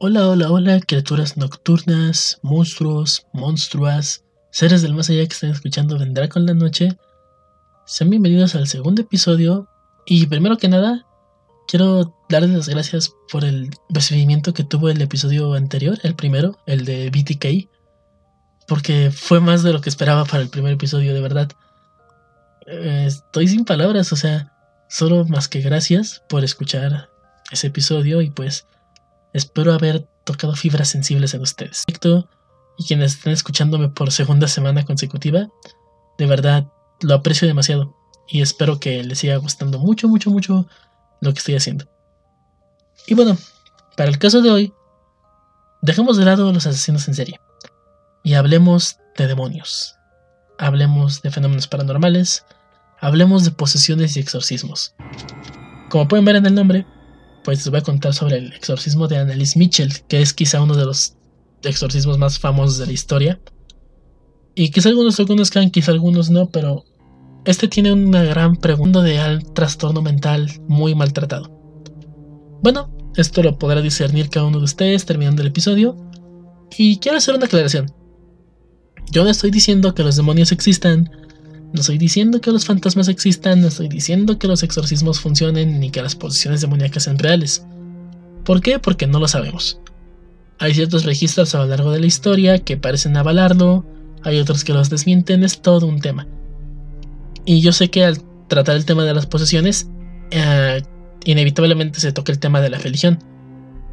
Hola, hola, hola, criaturas nocturnas, monstruos, monstruas, seres del más allá que están escuchando Vendrá con la noche. Sean bienvenidos al segundo episodio y primero que nada, quiero darles las gracias por el recibimiento que tuvo el episodio anterior, el primero, el de BTK, porque fue más de lo que esperaba para el primer episodio, de verdad. Eh, estoy sin palabras, o sea, solo más que gracias por escuchar ese episodio y pues Espero haber tocado fibras sensibles en ustedes. Y quienes estén escuchándome por segunda semana consecutiva, de verdad lo aprecio demasiado y espero que les siga gustando mucho, mucho, mucho lo que estoy haciendo. Y bueno, para el caso de hoy, dejemos de lado los asesinos en serie y hablemos de demonios. Hablemos de fenómenos paranormales, hablemos de posesiones y exorcismos. Como pueden ver en el nombre, pues les voy a contar sobre el exorcismo de Annalise Mitchell, que es quizá uno de los exorcismos más famosos de la historia. Y quizá algunos lo conozcan, quizá algunos no, pero este tiene una gran pregunta de al trastorno mental muy maltratado. Bueno, esto lo podrá discernir cada uno de ustedes terminando el episodio. Y quiero hacer una aclaración. Yo no estoy diciendo que los demonios existan, no estoy diciendo que los fantasmas existan, no estoy diciendo que los exorcismos funcionen ni que las posesiones demoníacas sean reales. ¿Por qué? Porque no lo sabemos. Hay ciertos registros a lo largo de la historia que parecen avalarlo, hay otros que los desmienten, es todo un tema. Y yo sé que al tratar el tema de las posesiones, eh, inevitablemente se toca el tema de la religión.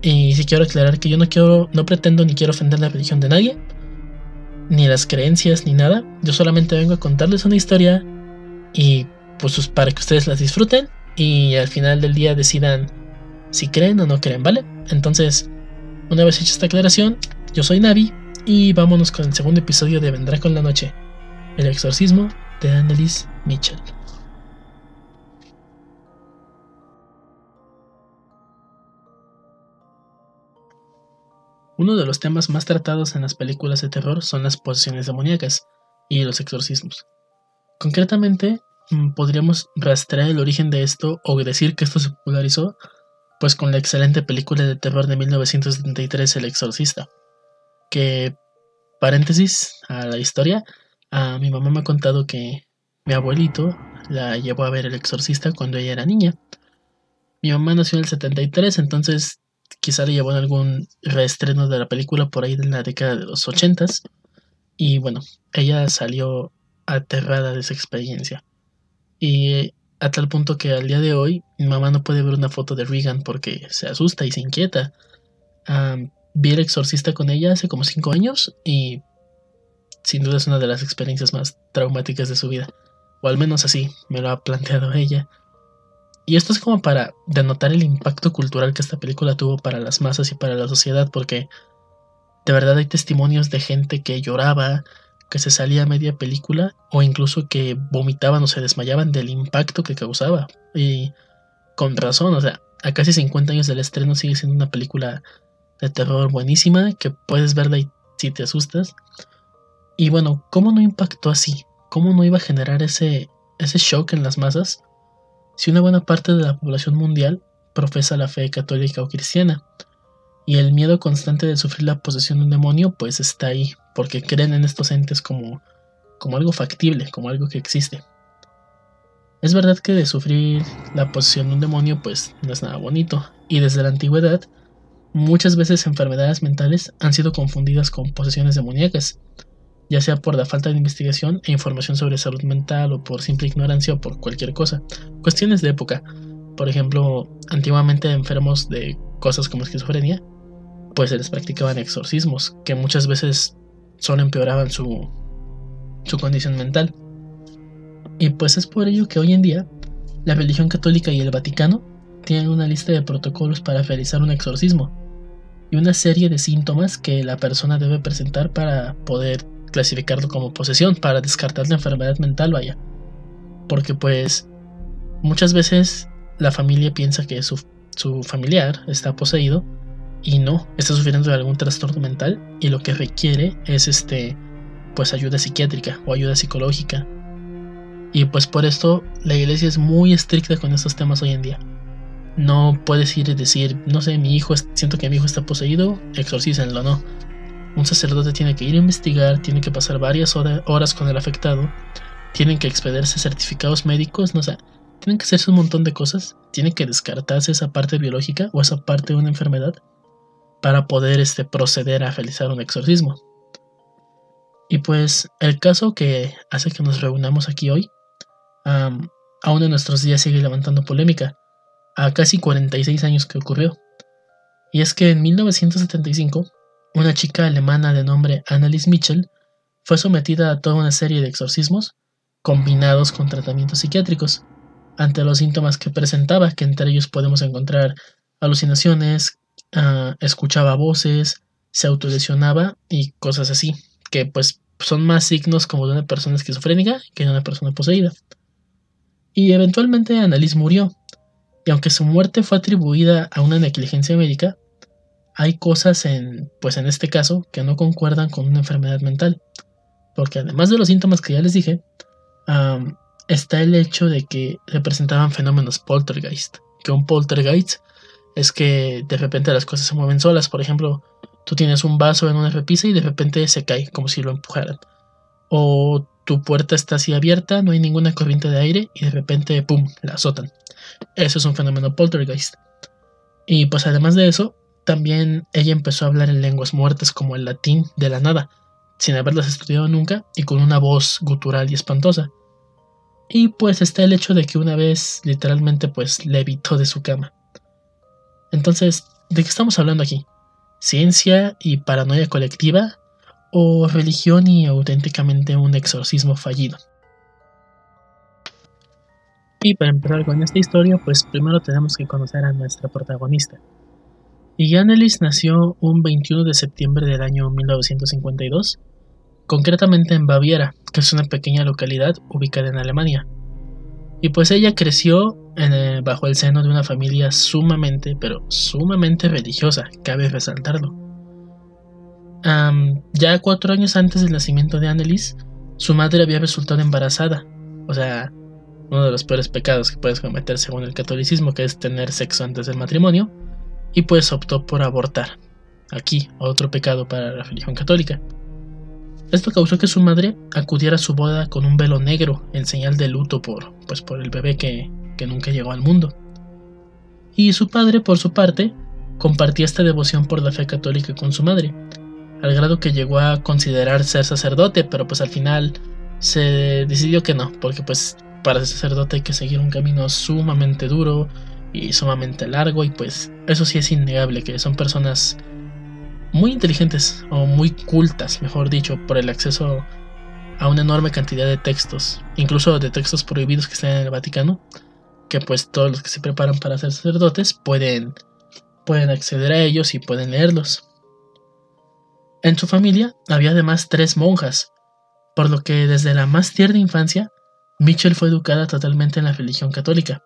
Y sí quiero aclarar que yo no quiero, no pretendo ni quiero ofender la religión de nadie ni las creencias, ni nada. Yo solamente vengo a contarles una historia y pues para que ustedes las disfruten y al final del día decidan si creen o no creen, ¿vale? Entonces, una vez hecha esta aclaración, yo soy Navi y vámonos con el segundo episodio de Vendrá con la Noche, el exorcismo de Annelies Mitchell. Uno de los temas más tratados en las películas de terror son las posesiones demoníacas y los exorcismos. Concretamente, mm, podríamos rastrear el origen de esto o decir que esto se popularizó pues con la excelente película de terror de 1973 El Exorcista. Que, paréntesis a la historia, a mi mamá me ha contado que mi abuelito la llevó a ver El Exorcista cuando ella era niña. Mi mamá nació en el 73, entonces quizá le llevó en algún reestreno de la película por ahí en la década de los ochentas. Y bueno, ella salió aterrada de esa experiencia. Y a tal punto que al día de hoy mi mamá no puede ver una foto de Regan porque se asusta y se inquieta. vi el exorcista con ella hace como cinco años y sin duda es una de las experiencias más traumáticas de su vida. O al menos así me lo ha planteado ella. Y esto es como para denotar el impacto cultural que esta película tuvo para las masas y para la sociedad, porque de verdad hay testimonios de gente que lloraba, que se salía a media película, o incluso que vomitaban o se desmayaban del impacto que causaba. Y con razón, o sea, a casi 50 años del estreno sigue siendo una película de terror buenísima, que puedes verla y si te asustas. Y bueno, ¿cómo no impactó así? ¿Cómo no iba a generar ese, ese shock en las masas? Si una buena parte de la población mundial profesa la fe católica o cristiana. Y el miedo constante de sufrir la posesión de un demonio pues está ahí, porque creen en estos entes como, como algo factible, como algo que existe. Es verdad que de sufrir la posesión de un demonio pues no es nada bonito, y desde la antigüedad muchas veces enfermedades mentales han sido confundidas con posesiones demoníacas, ya sea por la falta de investigación e información sobre salud mental o por simple ignorancia o por cualquier cosa. Cuestiones de época. Por ejemplo, antiguamente enfermos de cosas como esquizofrenia, pues se les practicaban exorcismos, que muchas veces solo empeoraban su, su condición mental. Y pues es por ello que hoy en día la religión católica y el Vaticano tienen una lista de protocolos para realizar un exorcismo y una serie de síntomas que la persona debe presentar para poder clasificarlo como posesión para descartar la enfermedad mental, vaya. Porque pues muchas veces la familia piensa que su, su familiar está poseído y no, está sufriendo de algún trastorno mental y lo que requiere es este pues ayuda psiquiátrica o ayuda psicológica. Y pues por esto la iglesia es muy estricta con estos temas hoy en día. No puedes ir y decir, no sé, mi hijo, siento que mi hijo está poseído, exorcícenlo, no. Un sacerdote tiene que ir a investigar, tiene que pasar varias horas con el afectado, tienen que expedirse certificados médicos, no sé, tienen que hacerse un montón de cosas, tiene que descartarse esa parte biológica o esa parte de una enfermedad para poder este, proceder a realizar un exorcismo. Y pues el caso que hace que nos reunamos aquí hoy, aún en nuestros días sigue levantando polémica, a casi 46 años que ocurrió. Y es que en 1975, una chica alemana de nombre Annelies Mitchell fue sometida a toda una serie de exorcismos combinados con tratamientos psiquiátricos, ante los síntomas que presentaba, que entre ellos podemos encontrar alucinaciones, ah, escuchaba voces, se autolesionaba y cosas así, que pues son más signos como de una persona esquizofrénica que de una persona poseída. Y eventualmente Annalise murió, y aunque su muerte fue atribuida a una negligencia médica, hay cosas en, pues en este caso, que no concuerdan con una enfermedad mental, porque además de los síntomas que ya les dije, está el hecho de que representaban fenómenos poltergeist, que un poltergeist es que de repente las cosas se mueven solas, por ejemplo, tú tienes un vaso en una repisa y de repente se cae, como si lo empujaran, o tu puerta está así abierta, no hay ninguna corriente de aire y de repente, ¡pum!, la azotan. Eso es un fenómeno poltergeist. Y pues además de eso, también ella empezó a hablar en lenguas muertas como el latín de la nada, sin haberlas estudiado nunca y con una voz gutural y espantosa. Y pues está el hecho de que una vez literalmente pues le evitó de su cama. Entonces, ¿de qué estamos hablando aquí? ¿Ciencia y paranoia colectiva? ¿O religión y auténticamente un exorcismo fallido? Y para empezar con esta historia, pues primero tenemos que conocer a nuestra protagonista. Annelies nació un 21 de septiembre del año 1952, concretamente en Baviera, que es una pequeña localidad ubicada en Alemania. Y pues ella creció eh, bajo el seno de una familia sumamente, pero sumamente religiosa, cabe resaltarlo. ya cuatro años antes del nacimiento de Annelies, su madre había resultado embarazada, o sea, uno de los peores pecados que puedes cometer según el catolicismo, que es tener sexo antes del matrimonio, y pues optó por abortar. Aquí, otro pecado para la religión católica. Esto causó que su madre acudiera a su boda con un velo negro en señal de luto por, pues, por el bebé que, que nunca llegó al mundo. Y su padre, por su parte, compartía esta devoción por la fe católica con su madre, al grado que llegó a considerar ser sacerdote, pero pues al final se decidió que no, porque pues para ser sacerdote hay que seguir un camino sumamente duro y sumamente largo y pues eso sí es innegable que son personas muy inteligentes o muy cultas, mejor dicho, por el acceso a una enorme cantidad de textos, incluso de textos prohibidos que están en el Vaticano, que pues todos los que se preparan para ser sacerdotes pueden, pueden acceder a ellos y pueden leerlos. En su familia había además tres monjas, por lo que desde la más tierna infancia Mitchell fue educada totalmente en la religión católica,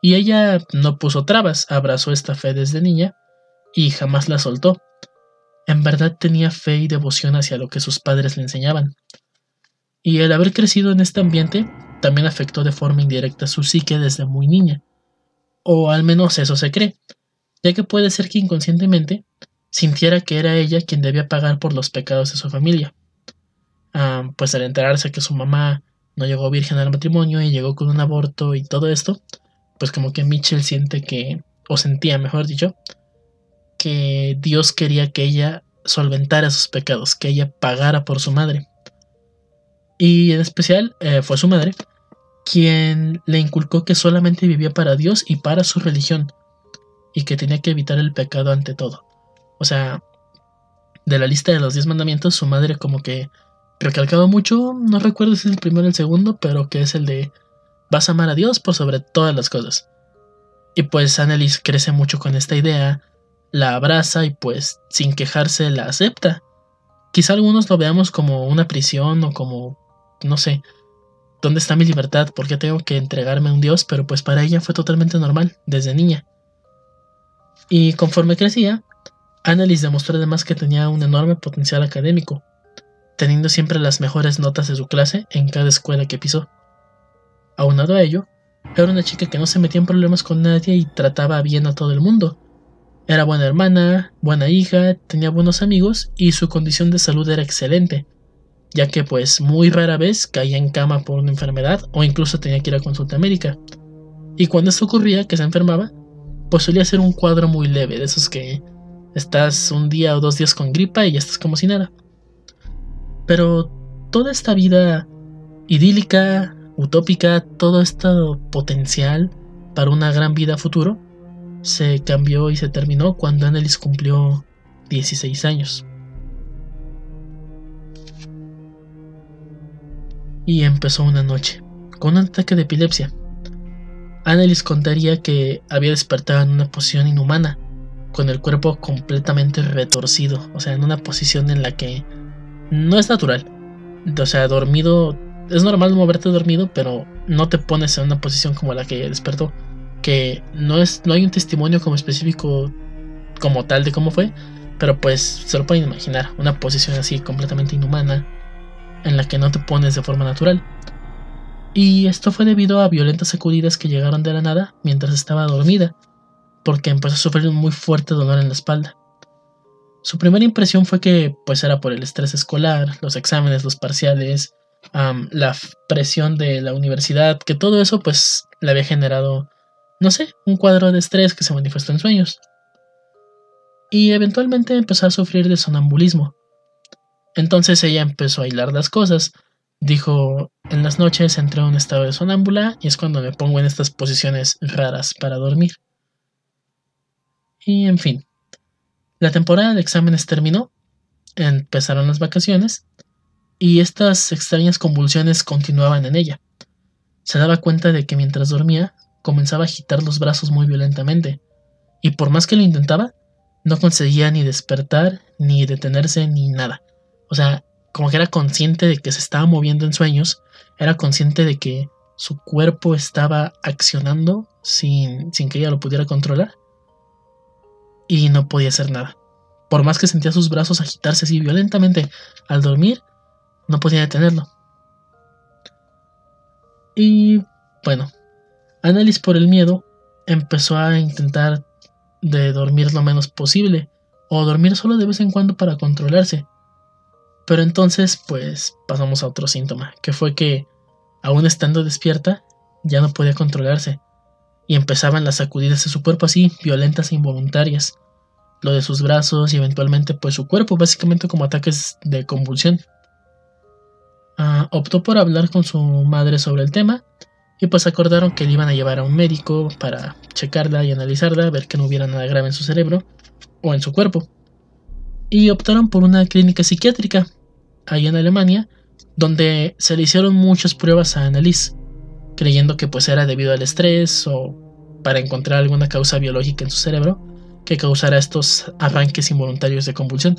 y ella no puso trabas, abrazó esta fe desde niña y jamás la soltó. En verdad tenía fe y devoción hacia lo que sus padres le enseñaban. Y el haber crecido en este ambiente también afectó de forma indirecta su psique desde muy niña. O al menos eso se cree, ya que puede ser que inconscientemente sintiera que era ella quien debía pagar por los pecados de su familia. Ah, pues al enterarse que su mamá no llegó virgen al matrimonio y llegó con un aborto y todo esto, pues como que Mitchell siente que, o sentía mejor dicho, que Dios quería que ella solventara sus pecados, que ella pagara por su madre. Y en especial eh, fue su madre quien le inculcó que solamente vivía para Dios y para su religión, y que tenía que evitar el pecado ante todo. O sea, de la lista de los diez mandamientos, su madre como que recalcaba mucho, no recuerdo si es el primero o el segundo, pero que es el de vas a amar a Dios por sobre todas las cosas. Y pues Annelies crece mucho con esta idea, la abraza y pues sin quejarse la acepta. Quizá algunos lo veamos como una prisión o como, no sé, ¿dónde está mi libertad? ¿Por qué tengo que entregarme a un Dios? Pero pues para ella fue totalmente normal, desde niña. Y conforme crecía, Annelies demostró además que tenía un enorme potencial académico, teniendo siempre las mejores notas de su clase en cada escuela que pisó. Aunado a ello, Era una chica que no se metía en problemas con nadie y trataba bien a todo el mundo. Era buena hermana, buena hija, tenía buenos amigos y su condición de salud era excelente, ya que pues muy rara vez caía en cama por una enfermedad o incluso tenía que ir a consulta médica. Y cuando esto ocurría, que se enfermaba, pues solía ser un cuadro muy leve, de esos que estás un día o dos días con gripa y ya estás como si nada. Pero toda esta vida idílica, utópica, todo este potencial para una gran vida futuro, se cambió y se terminó cuando Annelies cumplió 16 años. Y empezó una noche, con un ataque de epilepsia. Annelies contaría que había despertado en una posición inhumana, con el cuerpo completamente retorcido, o sea, en una posición en la que no es natural. O sea, dormido, es normal moverte dormido, pero no te pones en una posición como la que despertó, que no es no hay un testimonio como específico como tal de cómo fue, pero pues se lo pueden imaginar, una posición así completamente inhumana en la que no te pones de forma natural. Y esto fue debido a violentas sacudidas que llegaron de la nada mientras estaba dormida, porque empezó a sufrir un muy fuerte dolor en la espalda. Su primera impresión fue que pues era por el estrés escolar, los exámenes, los parciales, la presión de la universidad, que todo eso pues le había generado, no sé, un cuadro de estrés que se manifestó en sueños. Y eventualmente empezó a sufrir de sonambulismo. Entonces ella empezó a hilar las cosas. Dijo, en las noches entré en un estado de sonámbula y es cuando me pongo en estas posiciones raras para dormir. Y en fin, la temporada de exámenes terminó, empezaron las vacaciones y estas extrañas convulsiones continuaban en ella. Se daba cuenta de que mientras dormía comenzaba a agitar los brazos muy violentamente, y por más que lo intentaba, no conseguía ni despertar, ni detenerse, ni nada. O sea, como que era consciente de que se estaba moviendo en sueños, era consciente de que su cuerpo estaba accionando sin, sin que ella lo pudiera controlar, y no podía hacer nada. Por más que sentía sus brazos agitarse así violentamente al dormir, no podía detenerlo. Y bueno, Annalise por el miedo empezó a intentar de dormir lo menos posible, o dormir solo de vez en cuando para controlarse. Pero entonces, pues pasamos a otro síntoma, que fue que, aún estando despierta, ya no podía controlarse, y empezaban las sacudidas de su cuerpo así, violentas e involuntarias, lo de sus brazos y eventualmente pues su cuerpo, básicamente como ataques de convulsión. Ah, optó por hablar con su madre sobre el tema y pues acordaron que le iban a llevar a un médico para checarla y analizarla, ver que no hubiera nada grave en su cerebro o en su cuerpo. Y optaron por una clínica psiquiátrica, ahí en Alemania, donde se le hicieron muchas pruebas a Annalise, creyendo que pues era debido al estrés o para encontrar alguna causa biológica en su cerebro que causara estos arranques involuntarios de convulsión.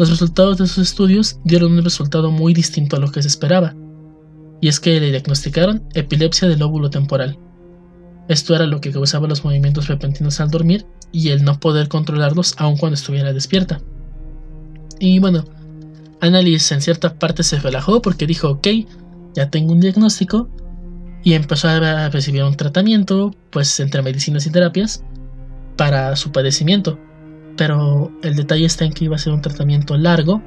Los resultados de sus estudios dieron un resultado muy distinto a lo que se esperaba, y es que le diagnosticaron epilepsia del lóbulo temporal. Esto era lo que causaba los movimientos repentinos al dormir y el no poder controlarlos aun cuando estuviera despierta. Y bueno, Annalise en cierta parte se relajó porque dijo, ok, ya tengo un diagnóstico y empezó a recibir un tratamiento, pues entre medicinas y terapias, para su padecimiento. Pero el detalle está en que iba a ser un tratamiento largo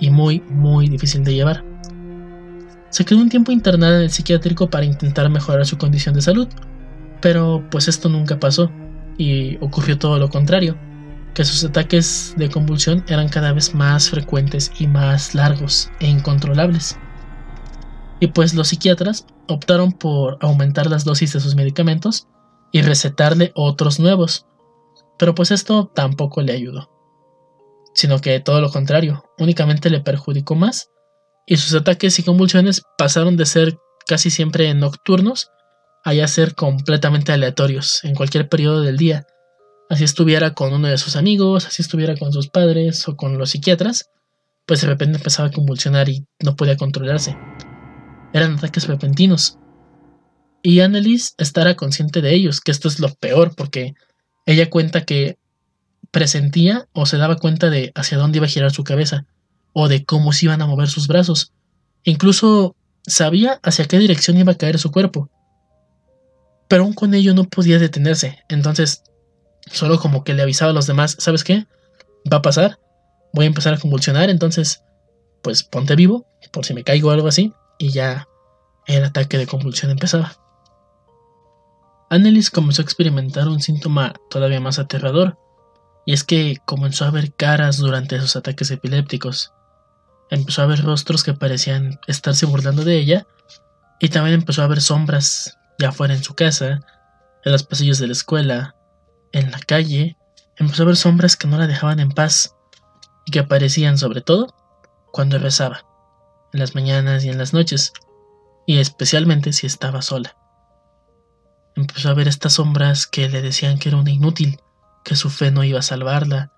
y muy, muy difícil de llevar. Se quedó un tiempo internada en el psiquiátrico para intentar mejorar su condición de salud, pero pues esto nunca pasó y ocurrió todo lo contrario, que sus ataques de convulsión eran cada vez más frecuentes y más largos e incontrolables. Y pues los psiquiatras optaron por aumentar las dosis de sus medicamentos y recetarle otros nuevos. Pero pues esto tampoco le ayudó, sino que todo lo contrario, únicamente le perjudicó más y sus ataques y convulsiones pasaron de ser casi siempre nocturnos a ya ser completamente aleatorios en cualquier periodo del día. Así estuviera con uno de sus amigos, así estuviera con sus padres o con los psiquiatras, pues de repente empezaba a convulsionar y no podía controlarse eran ataques repentinos. Y Annelies estará consciente de ellos, que esto es lo peor, porque ella cuenta que presentía o se daba cuenta de hacia dónde iba a girar su cabeza, o de cómo se iban a mover sus brazos. Incluso sabía hacia qué dirección iba a caer su cuerpo, Pero aún con ello no podía detenerse. Entonces, solo como que le avisaba a los demás, ¿sabes qué? Va a pasar. Voy a empezar a convulsionar, entonces, pues ponte vivo, por si me caigo o algo así. Y ya el ataque de convulsión empezaba. Annelies comenzó a experimentar un síntoma todavía más aterrador, y es que comenzó a ver caras durante esos ataques epilépticos. Empezó a ver rostros que parecían estarse burlando de ella, y también empezó a ver sombras ya fuera en su casa, en los pasillos de la escuela, en la calle, empezó a ver sombras que no la dejaban en paz, y que aparecían sobre todo cuando rezaba, en las mañanas y en las noches, y especialmente si estaba sola. Empezó a ver estas sombras que le decían que era una inútil, que su fe no iba a salvarla,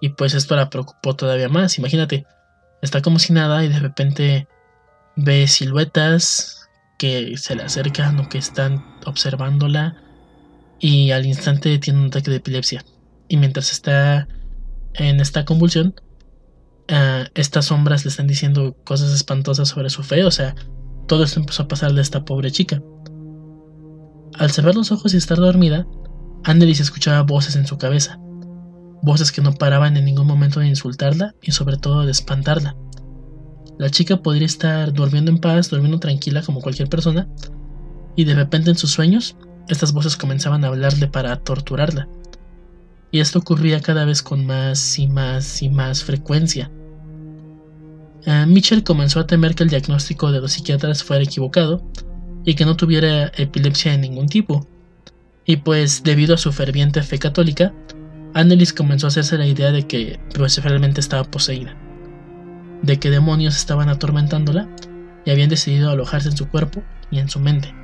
y pues esto la preocupó todavía más. Imagínate, está como si nada y de repente ve siluetas que se le acercan o que están observándola y al instante tiene un ataque de epilepsia. Y mientras está en esta convulsión, ah, estas sombras le están diciendo cosas espantosas sobre su fe, o sea, todo esto empezó a pasarle a esta pobre chica. Al cerrar los ojos y estar dormida, Annelies escuchaba voces en su cabeza, voces que no paraban en ningún momento de insultarla y sobre todo de espantarla. La chica podría estar durmiendo en paz, durmiendo tranquila como cualquier persona, y de repente en sus sueños, estas voces comenzaban a hablarle para torturarla. Y esto ocurría cada vez con más y más y más frecuencia. Uh, Mitchell comenzó a temer que el diagnóstico de los psiquiatras fuera equivocado y que no tuviera epilepsia de ningún tipo. Y pues debido a su ferviente fe católica, Annelies comenzó a hacerse la idea de que pues realmente estaba poseída, de que demonios estaban atormentándola y habían decidido alojarse en su cuerpo y en su mente.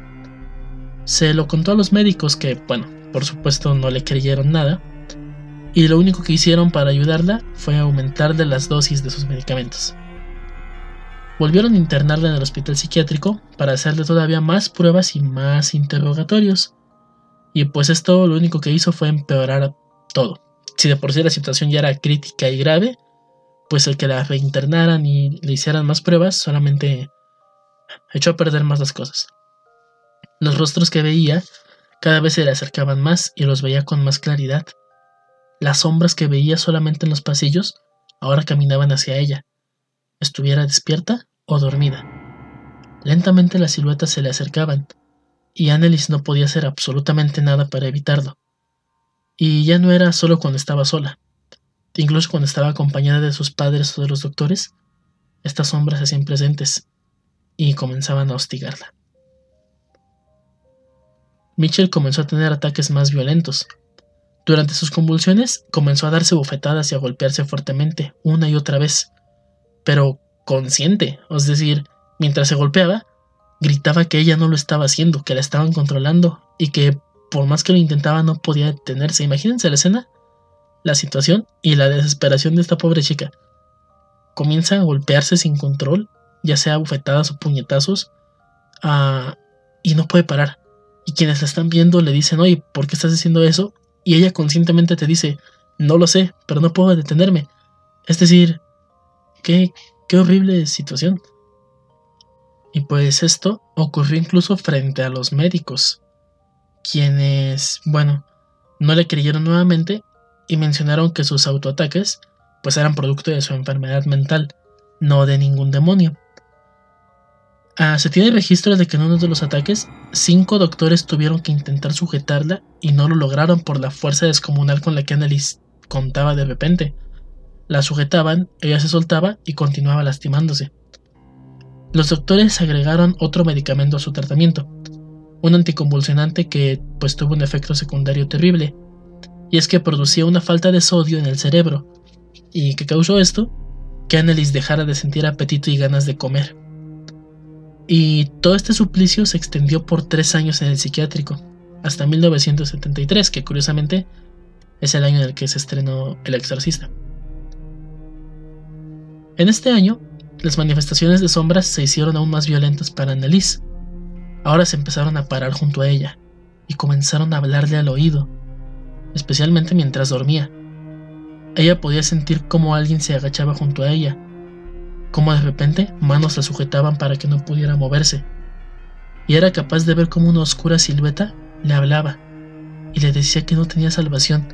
Se lo contó a los médicos que, bueno, por supuesto no le creyeron nada, y lo único que hicieron para ayudarla fue aumentarle las dosis de sus medicamentos. Volvieron a internarla en el hospital psiquiátrico para hacerle todavía más pruebas y más interrogatorios. Y pues esto lo único que hizo fue empeorar todo. Si de por sí la situación ya era crítica y grave, pues el que la reinternaran y le hicieran más pruebas solamente echó a perder más las cosas. Los rostros que veía cada vez se le acercaban más y los veía con más claridad. Las sombras que veía solamente en los pasillos ahora caminaban hacia ella, estuviera despierta o dormida. Lentamente las siluetas se le acercaban, y Annelies no podía hacer absolutamente nada para evitarlo. Y ya no era solo cuando estaba sola. Incluso cuando estaba acompañada de sus padres o de los doctores, estas sombras se hacían presentes y comenzaban a hostigarla. Mitchell comenzó a tener ataques más violentos. Durante sus convulsiones comenzó a darse bofetadas y a golpearse fuertemente una y otra vez, pero consciente, es decir, mientras se golpeaba, gritaba que ella no lo estaba haciendo, que la estaban controlando y que por más que lo intentaba no podía detenerse. Imagínense la escena, la situación y la desesperación de esta pobre chica. Comienza a golpearse sin control, ya sea bufetadas o puñetazos, ah, y no puede parar. Y quienes la están viendo le dicen, oye, ¿por qué estás haciendo eso? Y ella conscientemente te dice, no lo sé, pero no puedo detenerme. Es decir, Qué, qué horrible situación. Y pues esto ocurrió incluso frente a los médicos, quienes, bueno, no le creyeron nuevamente y mencionaron que sus autoataques pues eran producto de su enfermedad mental, no de ningún demonio. Ah, se tiene registro de que en uno de los ataques, cinco doctores tuvieron que intentar sujetarla y no lo lograron por la fuerza descomunal con la que Annelies contaba de repente. La sujetaban, ella se soltaba y continuaba lastimándose. Los doctores agregaron otro medicamento a su tratamiento, un anticonvulsionante que pues tuvo un efecto secundario terrible, y es que producía una falta de sodio en el cerebro, y que causó esto, que Annelies dejara de sentir apetito y ganas de comer. Y todo este suplicio se extendió por tres años en el psiquiátrico, hasta 1973, que curiosamente es el año en el que se estrenó El Exorcista. En este año, las manifestaciones de sombras se hicieron aún más violentas para Annelies. Ahora se empezaron a parar junto a ella y comenzaron a hablarle al oído, especialmente mientras dormía. Ella podía sentir cómo alguien se agachaba junto a ella, cómo de repente manos la sujetaban para que no pudiera moverse, y era capaz de ver como una oscura silueta le hablaba y le decía que no tenía salvación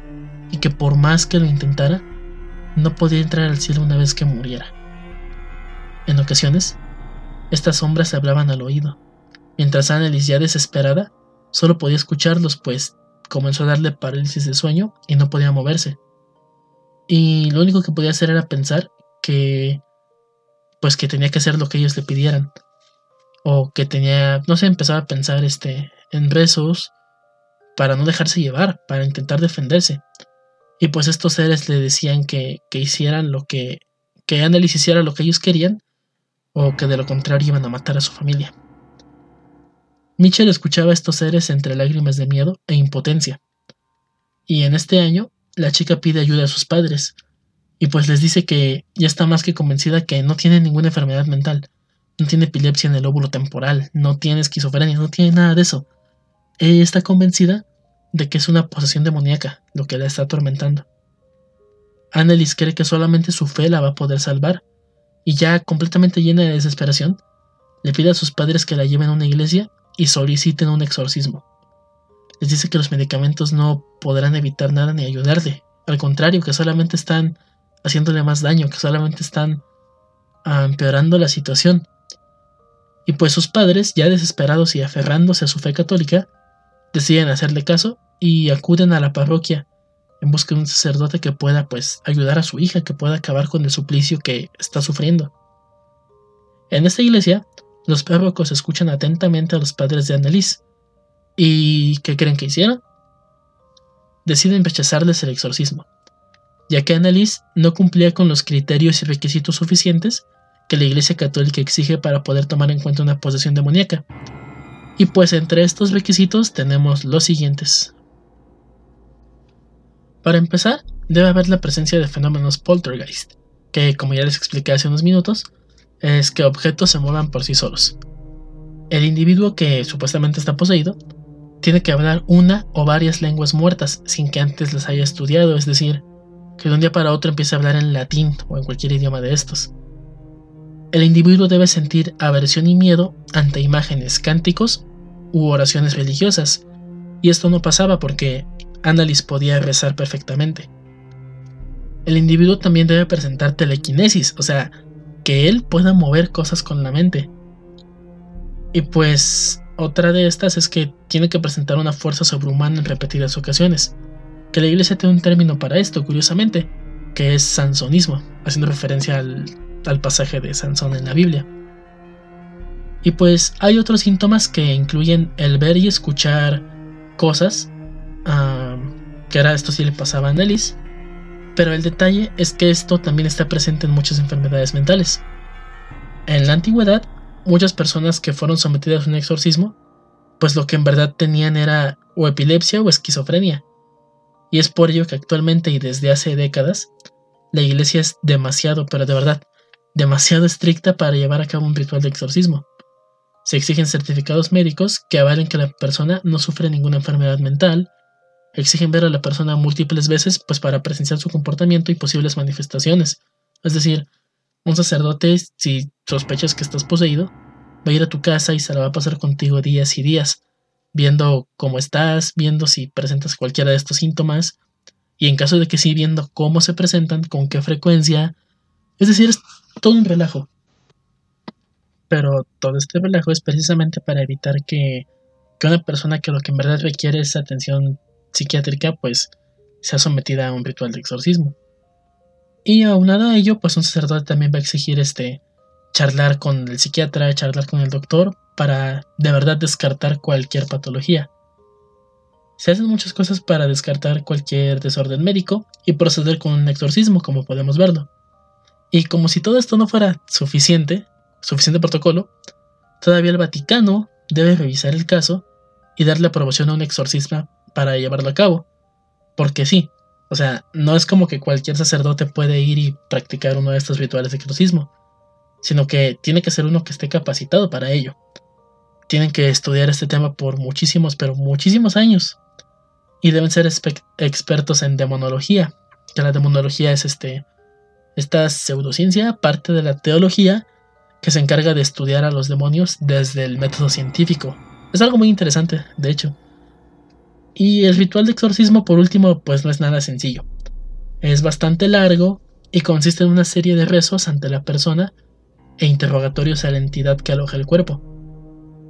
y que por más que lo intentara, no podía entrar al cielo una vez que muriera. En ocasiones, estas sombras hablaban al oído, mientras Annelies, ya desesperada, solo podía escucharlos, pues comenzó a darle parálisis de sueño y no podía moverse. Y lo único que podía hacer era pensar que pues que tenía que hacer lo que ellos le pidieran. O que tenía, no sé, empezaba a pensar este en rezos para no dejarse llevar, para intentar defenderse. Y pues estos seres le decían que, que hicieran lo que, que Annelies hiciera lo que ellos querían, o que de lo contrario iban a matar a su familia. Mitchell escuchaba a estos seres entre lágrimas de miedo e impotencia. Y en este año, la chica pide ayuda a sus padres, y pues les dice que ya está más que convencida que no tiene ninguna enfermedad mental, no tiene epilepsia en el óvulo temporal, no tiene esquizofrenia, no tiene nada de eso. Ella está convencida de que es una posesión demoníaca lo que la está atormentando. Annelies cree que solamente su fe la va a poder salvar, y ya completamente llena de desesperación, le pide a sus padres que la lleven a una iglesia y soliciten un exorcismo. Les dice que los medicamentos no podrán evitar nada ni ayudarle, al contrario, que solamente están haciéndole más daño, que solamente están ah, empeorando la situación. Y pues sus padres, ya desesperados y aferrándose a su fe católica, deciden hacerle caso y acuden a la parroquia en busca de un sacerdote que pueda pues ayudar a su hija, que pueda acabar con el suplicio que está sufriendo. En esta iglesia, los párrocos escuchan atentamente a los padres de Annelies. ¿Y qué creen que hicieron? Deciden rechazarles el exorcismo ya que Annalise no cumplía con los criterios y requisitos suficientes que la Iglesia Católica exige para poder tomar en cuenta una posesión demoníaca. Y pues entre estos requisitos tenemos los siguientes. Para empezar, debe haber la presencia de fenómenos poltergeist, que como ya les expliqué hace unos minutos, es que objetos se muevan por sí solos. El individuo que supuestamente está poseído tiene que hablar una o varias lenguas muertas sin que antes las haya estudiado, es decir, que de un día para otro empiece a hablar en latín o en cualquier idioma de estos. El individuo debe sentir aversión y miedo ante imágenes, cánticos u oraciones religiosas, y esto no pasaba porque Annalise podía rezar perfectamente. El individuo también debe presentar telequinesis, o sea, que él pueda mover cosas con la mente. Y pues otra de estas es que tiene que presentar una fuerza sobrehumana en repetidas ocasiones que la iglesia tiene un término para esto, curiosamente, que es sansonismo, haciendo referencia al, pasaje de Sansón en la Biblia. Y pues hay otros síntomas que incluyen el ver y escuchar cosas, que ahora esto sí le pasaba a Nellis, pero el detalle es que esto también está presente en muchas enfermedades mentales. En la antigüedad, muchas personas que fueron sometidas a un exorcismo, pues lo que en verdad tenían era o epilepsia o esquizofrenia, y es por ello que actualmente y desde hace décadas, la iglesia es demasiado, pero de verdad, demasiado estricta para llevar a cabo un ritual de exorcismo. Se exigen certificados médicos que avalen que la persona no sufre ninguna enfermedad mental, exigen ver a la persona múltiples veces pues para presenciar su comportamiento y posibles manifestaciones. Es decir, un sacerdote, si sospechas que estás poseído, va a ir a tu casa y se la va a pasar contigo días y días viendo cómo estás, viendo si presentas cualquiera de estos síntomas, y en caso de que sí, viendo cómo se presentan, con qué frecuencia. Es decir, es todo un relajo. Pero todo este relajo es precisamente para evitar que, que una persona que lo que en verdad requiere es atención psiquiátrica, pues sea sometida a un ritual de exorcismo. Y aunado a ello, pues un sacerdote también va a exigir este charlar con el psiquiatra, charlar con el doctor, para de verdad descartar cualquier patología. Se hacen muchas cosas para descartar cualquier desorden médico y proceder con un exorcismo, como podemos verlo. Y como si todo esto no fuera suficiente, suficiente protocolo, todavía el Vaticano debe revisar el caso y darle aprobación a un exorcismo para llevarlo a cabo. Porque sí, o sea, no es como que cualquier sacerdote puede ir y practicar uno de estos rituales de exorcismo, sino que tiene que ser uno que esté capacitado para ello tienen que estudiar este tema por muchísimos, pero muchísimos años. Y deben ser expertos en demonología, que la demonología es este, esta pseudociencia, parte de la teología, que se encarga de estudiar a los demonios desde el método científico. Es algo muy interesante, de hecho. Y el ritual de exorcismo, por último, pues no es nada sencillo. Es bastante largo y consiste en una serie de rezos ante la persona e interrogatorios a la entidad que aloja el cuerpo.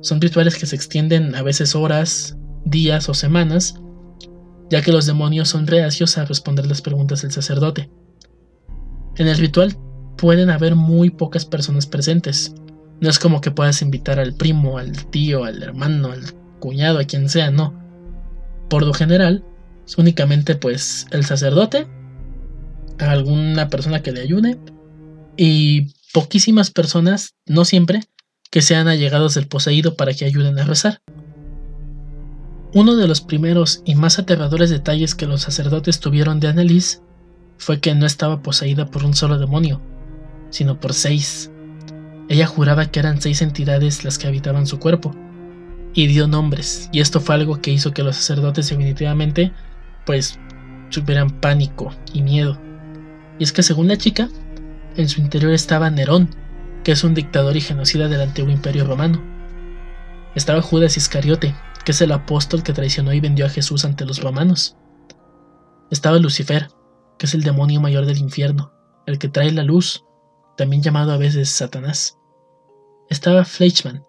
Son rituales que se extienden a veces horas, días o semanas, ya que los demonios son reacios a responder las preguntas del sacerdote. En el ritual pueden haber muy pocas personas presentes. No es como que puedas invitar al primo, al tío, al hermano, al cuñado, a quien sea, no. Por lo general, es únicamente pues el sacerdote, alguna persona que le ayude y poquísimas personas, no siempre, que sean allegados del poseído para que ayuden a rezar. Uno de los primeros y más aterradores detalles que los sacerdotes tuvieron de Annelies fue que no estaba poseída por un solo demonio, sino por seis. Ella juraba que eran seis entidades las que habitaban su cuerpo, y dio nombres, y esto fue algo que hizo que los sacerdotes definitivamente, pues, tuvieran pánico y miedo. Y es que según la chica, en su interior estaba Nerón, que es un dictador y genocida del antiguo imperio romano. Estaba Judas Iscariote, que es el apóstol que traicionó y vendió a Jesús ante los romanos. Estaba Lucifer, que es el demonio mayor del infierno, el que trae la luz, también llamado a veces Satanás. Estaba Fleischmann,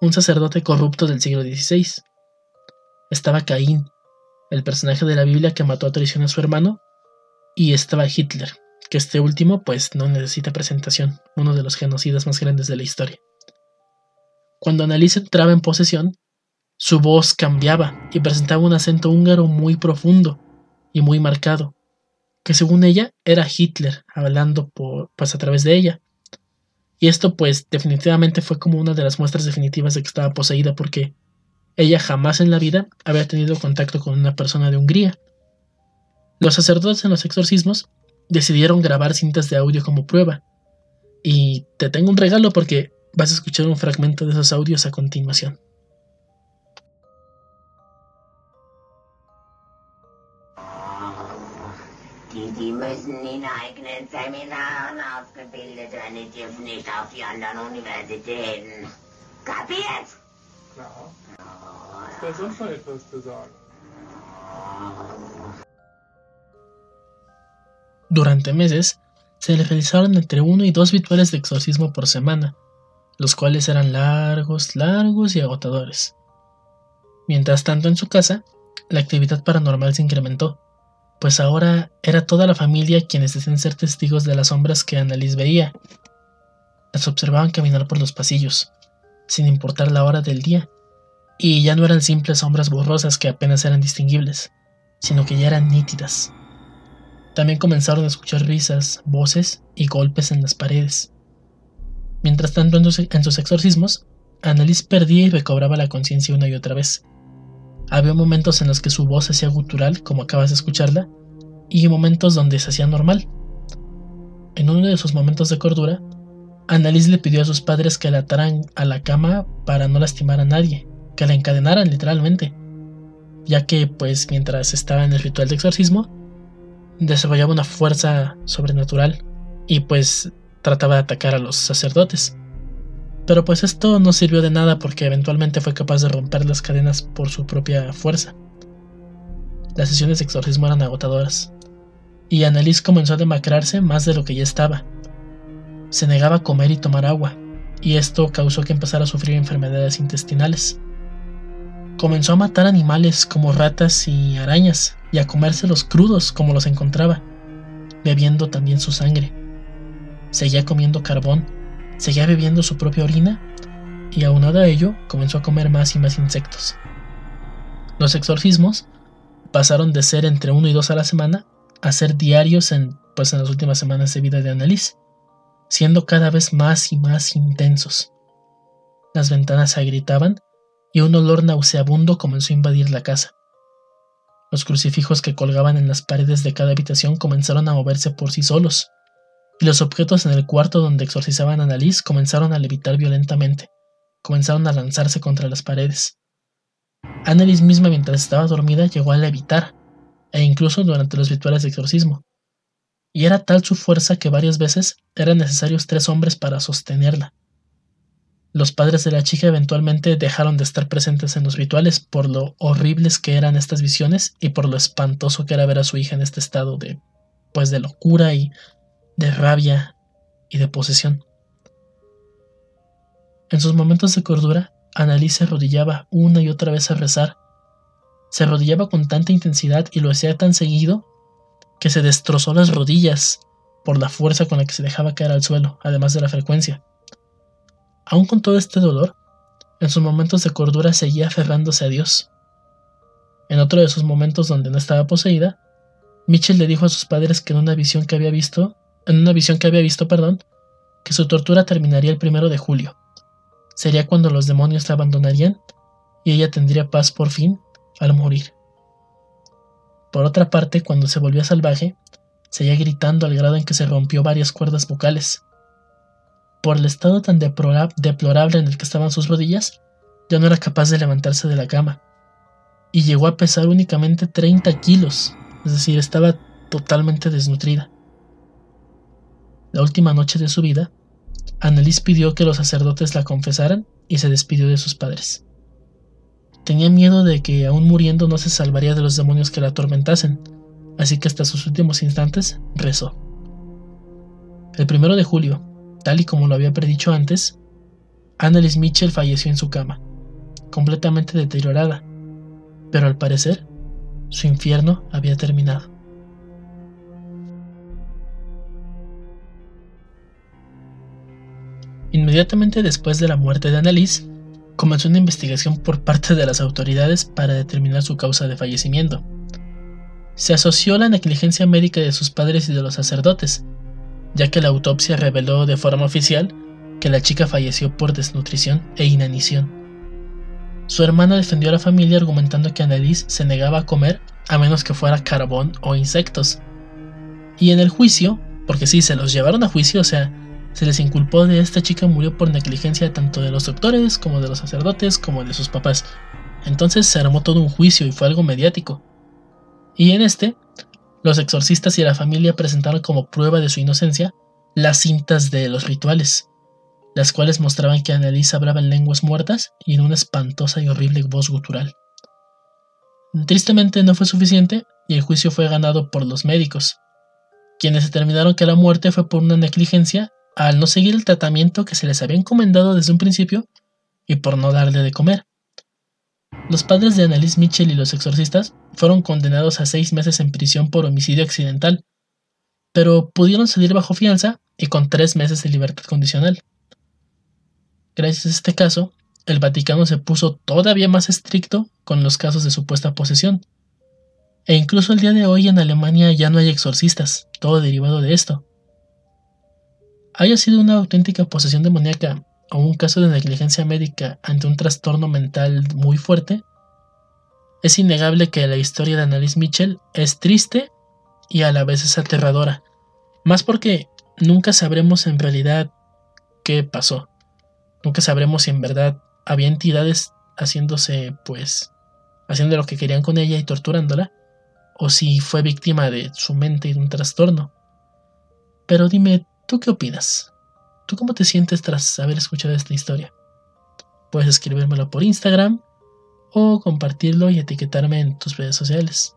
un sacerdote corrupto del siglo XVI. Estaba Caín, el personaje de la Biblia que mató a traición a su hermano, y estaba Hitler, que este último pues no necesita presentación, uno de los genocidas más grandes de la historia. Cuando Annalise entraba en posesión, su voz cambiaba y presentaba un acento húngaro muy profundo y muy marcado, que según ella era Hitler hablando pues, a través de ella. Y esto pues definitivamente fue como una de las muestras definitivas de que estaba poseída porque ella jamás en la vida había tenido contacto con una persona de Hungría. Los sacerdotes en los exorcismos decidieron grabar cintas de audio como prueba. Y te tengo un regalo porque vas a escuchar un fragmento de esos audios a continuación. Die, die müssen in eigenen Seminaren ausgebildet werden, die dürfen nicht auf die anderen Universitäten. Kapiert? Klar. Ist da sonst noch etwas zu sagen? Durante meses, se le realizaron entre uno y dos rituales de exorcismo por semana, los cuales eran largos, largos y agotadores. Mientras tanto, en su casa, la actividad paranormal se incrementó pues ahora era toda la familia quienes decían ser testigos de las sombras que Annalise veía. Las observaban caminar por los pasillos, sin importar la hora del día, y ya no eran simples sombras borrosas que apenas eran distinguibles, sino que ya eran nítidas. También comenzaron a escuchar risas, voces y golpes en las paredes. Mientras tanto, en sus, exorcismos, Annalise perdía y recobraba la conciencia una y otra vez, había momentos en los que su voz se hacía gutural, como acabas de escucharla, y momentos donde se hacía normal. En uno de sus momentos de cordura, Annalise le pidió a sus padres que la ataran a la cama para no lastimar a nadie, que la encadenaran literalmente, ya que, pues, mientras estaba en el ritual de exorcismo, desarrollaba una fuerza sobrenatural y, pues, trataba de atacar a los sacerdotes. Pero pues esto no sirvió de nada porque eventualmente fue capaz de romper las cadenas por su propia fuerza. Las sesiones de exorcismo eran agotadoras, y Annelies comenzó a demacrarse más de lo que ya estaba. Se negaba a comer y tomar agua, y esto causó que empezara a sufrir enfermedades intestinales. Comenzó a matar animales como ratas y arañas, y a comérselos crudos como los encontraba, bebiendo también su sangre. Seguía comiendo carbón Seguía bebiendo su propia orina y aunado a ello comenzó a comer más y más insectos. Los exorcismos pasaron de ser entre uno y dos a la semana a ser diarios en, pues, en las últimas semanas de vida de Annalise, siendo cada vez más y más intensos. Las ventanas se agritaban y un olor nauseabundo comenzó a invadir la casa. Los crucifijos que colgaban en las paredes de cada habitación comenzaron a moverse por sí solos, y los objetos en el cuarto donde exorcizaban a Annalise comenzaron a levitar violentamente, comenzaron a lanzarse contra las paredes. Annalise misma mientras estaba dormida llegó a levitar, e incluso durante los rituales de exorcismo. Y era tal su fuerza que varias veces eran necesarios tres hombres para sostenerla. los padres de la chica eventualmente dejaron de estar presentes en los rituales por lo horribles que eran estas visiones y por lo espantoso que era ver a su hija en este estado de pues de locura y de rabia y de posesión. En sus momentos de cordura, Annalise se arrodillaba una y otra vez a rezar. Se arrodillaba con tanta intensidad y lo hacía tan seguido que se destrozó las rodillas por la fuerza con la que se dejaba caer al suelo, además de la frecuencia. Aún con todo este dolor, en sus momentos de cordura seguía aferrándose a Dios. En otro de sus momentos donde no estaba poseída, Mitchell le dijo a sus padres que en una visión que había visto, en una visión que había visto, perdón, que su tortura terminaría el primero de julio. Sería cuando los demonios la abandonarían y ella tendría paz por fin al morir. Por otra parte, cuando se volvió salvaje, seguía gritando al grado en que se rompió varias cuerdas vocales, por el estado tan deplorable en el que estaban sus rodillas, ya no era capaz de levantarse de la cama. Y llegó a pesar únicamente 30 kilos, es decir, estaba totalmente desnutrida. La última noche de su vida, Annelies pidió que los sacerdotes la confesaran y se despidió de sus padres. Tenía miedo de que, aún muriendo, no se salvaría de los demonios que la atormentasen, así que hasta sus últimos instantes rezó. El primero de julio, Tal y como lo había predicho antes, Annelies Mitchell falleció en su cama, completamente deteriorada, pero al parecer, su infierno había terminado. Inmediatamente después de la muerte de Annelies, comenzó una investigación por parte de las autoridades para determinar su causa de fallecimiento. Se asoció la negligencia médica de sus padres y de los sacerdotes, ya que la autopsia reveló de forma oficial que la chica falleció por desnutrición e inanición. Su hermana defendió a la familia argumentando que Annalise se negaba a comer a menos que fuera carbón o insectos. Y en el juicio, porque sí, se los llevaron a juicio, o sea, se les inculpó de esta chica murió por negligencia tanto de los doctores como de los sacerdotes como de sus papás. Entonces se armó todo un juicio y fue algo mediático. Y en este, los exorcistas y la familia presentaron como prueba de su inocencia las cintas de los rituales, las cuales mostraban que Annalise hablaba en lenguas muertas y en una espantosa y horrible voz gutural. Tristemente no fue suficiente y el juicio fue ganado por los médicos, quienes determinaron que la muerte fue por una negligencia al no seguir el tratamiento que se les había encomendado desde un principio y por no darle de comer. Los padres de Annalise Mitchell y los exorcistas fueron condenados a seis meses en prisión por homicidio accidental, pero pudieron salir bajo fianza y con tres meses de libertad condicional. Gracias a este caso, el Vaticano se puso todavía más estricto con los casos de supuesta posesión. E incluso el día de hoy en Alemania ya no hay exorcistas, todo derivado de esto. Haya sido una auténtica posesión demoníaca o un caso de negligencia médica ante un trastorno mental muy fuerte, es innegable que la historia de Annalise Mitchell es triste y a la vez es aterradora, más porque nunca sabremos en realidad qué pasó, nunca sabremos si en verdad había entidades haciéndose, pues, haciendo lo que querían con ella y torturándola, o si fue víctima de su mente y de un trastorno. Pero dime, ¿tú qué opinas? ¿Tú cómo te sientes tras haber escuchado esta historia? Puedes escribírmelo por Instagram o compartirlo y etiquetarme en tus redes sociales.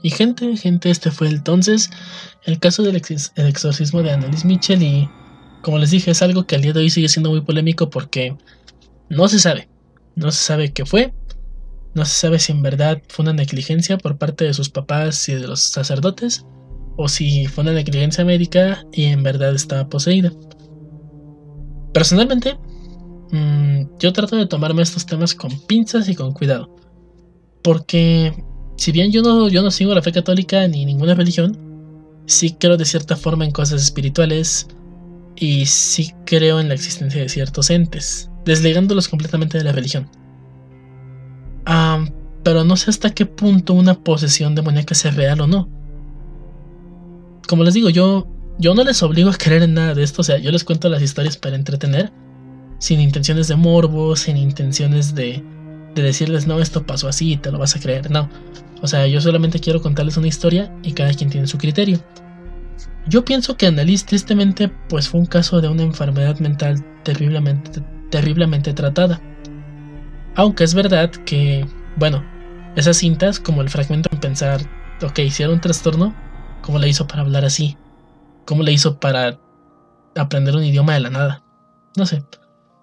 Y gente, gente, este fue entonces el caso del exorcismo de Annalise Mitchell y como les dije es algo que al día de hoy sigue siendo muy polémico porque no se sabe, no se sabe qué fue. No se sabe si en verdad fue una negligencia por parte de sus papás y de los sacerdotes. O si fue una negligencia médica y en verdad estaba poseída. Personalmente, mm, yo trato de tomarme estos temas con pinzas y con cuidado. Porque si bien yo no, yo no sigo la fe católica ni ninguna religión, sí creo de cierta forma en cosas espirituales y sí creo en la existencia de ciertos entes desligándolos completamente de la religión. pero no sé hasta qué punto una posesión demoníaca sea real o no. Como les digo, yo, yo no les obligo a creer en nada de esto, o sea, yo les cuento las historias para entretener, sin intenciones de morbo, sin intenciones de de decirles, no, esto pasó así, te lo vas a creer. No. O sea, yo solamente quiero contarles una historia y cada quien tiene su criterio. Yo pienso que Annalise tristemente pues fue un caso de una enfermedad mental terriblemente, terriblemente tratada. Aunque es verdad que, bueno, esas cintas, como el fragmento en pensar, ok, era un trastorno, ¿cómo le hizo para hablar así? ¿Cómo le hizo para aprender un idioma de la nada? No sé.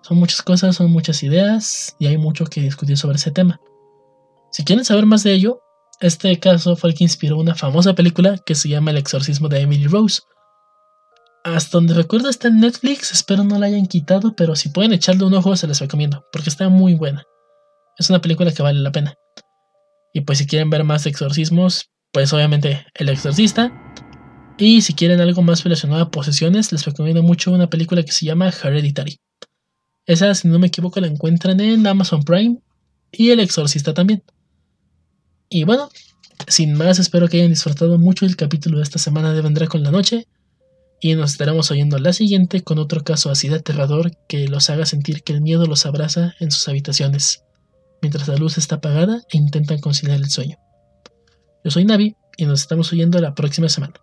Son muchas cosas, son muchas ideas y hay mucho que discutir sobre ese tema. Si quieren saber más de ello, este caso fue el que inspiró una famosa película que se llama El exorcismo de Emily Rose. Hasta donde recuerdo está en Netflix, espero no la hayan quitado, pero si pueden echarle un ojo se les recomiendo, porque está muy buena. Es una película que vale la pena. Y pues si quieren ver más exorcismos, pues obviamente El Exorcista. Y si quieren algo más relacionado a posesiones, les recomiendo mucho una película que se llama Hereditary. Esa, si no me equivoco, la encuentran en Amazon Prime y El Exorcista también. Y bueno, sin más, espero que hayan disfrutado mucho el capítulo de esta semana de Vendrá con la Noche. Y nos estaremos oyendo la siguiente con otro caso así de aterrador que los haga sentir que el miedo los abraza en sus habitaciones, mientras la luz está apagada e intentan conciliar el sueño. Yo soy Navi y nos estamos oyendo la próxima semana.